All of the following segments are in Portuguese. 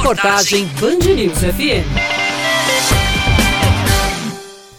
Reportagem Band News FM.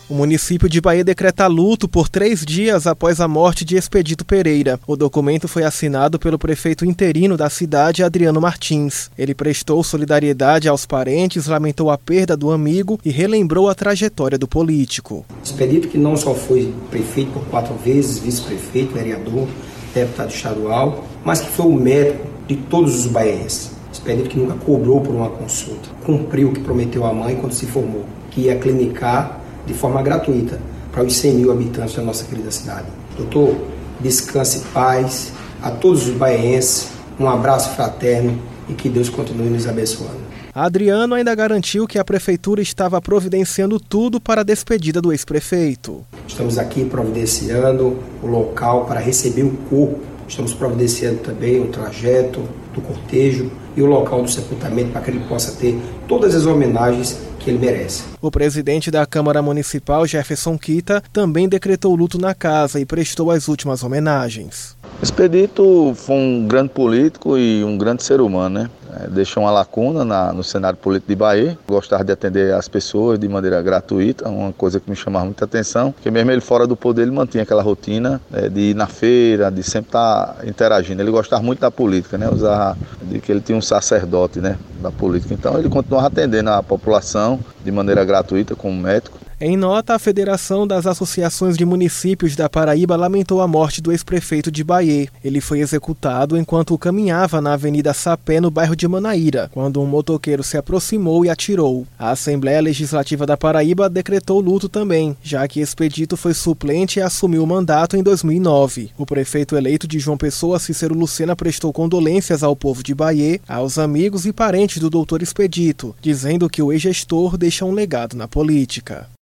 O município de Bahia decreta luto por três dias após a morte de Expedito Pereira. O documento foi assinado pelo prefeito interino da cidade, Adriano Martins. Ele prestou solidariedade aos parentes, lamentou a perda do amigo e relembrou a trajetória do político. Expedito que não só foi prefeito por quatro vezes, vice-prefeito, vereador, deputado estadual, mas que foi o médico de todos os baienses. Expedito que nunca cobrou por uma consulta, cumpriu o que prometeu à mãe quando se formou, que ia clinicar de forma gratuita para os 100 mil habitantes da nossa querida cidade. Doutor, descanse paz a todos os baienses, um abraço fraterno e que Deus continue nos abençoando. Adriano ainda garantiu que a prefeitura estava providenciando tudo para a despedida do ex-prefeito. Estamos aqui providenciando o local para receber o corpo. Estamos providenciando também o trajeto do cortejo e o local do sepultamento para que ele possa ter todas as homenagens que ele merece. O presidente da Câmara Municipal, Jefferson Kita, também decretou luto na casa e prestou as últimas homenagens. Expedito foi um grande político e um grande ser humano, né? É, deixou uma lacuna na, no cenário político de Bahia. Gostava de atender as pessoas de maneira gratuita, uma coisa que me chamava muita atenção, porque mesmo ele fora do poder, ele mantinha aquela rotina é, de ir na feira, de sempre estar tá interagindo. Ele gostava muito da política, né? Usava de que ele tinha um sacerdote, né? Da política. Então ele continuava atendendo a população de maneira gratuita como médico. Em nota, a Federação das Associações de Municípios da Paraíba lamentou a morte do ex-prefeito de Bahia. Ele foi executado enquanto caminhava na Avenida Sapé, no bairro de Manaíra, quando um motoqueiro se aproximou e atirou. A Assembleia Legislativa da Paraíba decretou luto também, já que Expedito foi suplente e assumiu o mandato em 2009. O prefeito eleito de João Pessoa, Cícero Lucena, prestou condolências ao povo de Bahia, aos amigos e parentes do doutor Expedito, dizendo que o ex-gestor deixa um legado na política.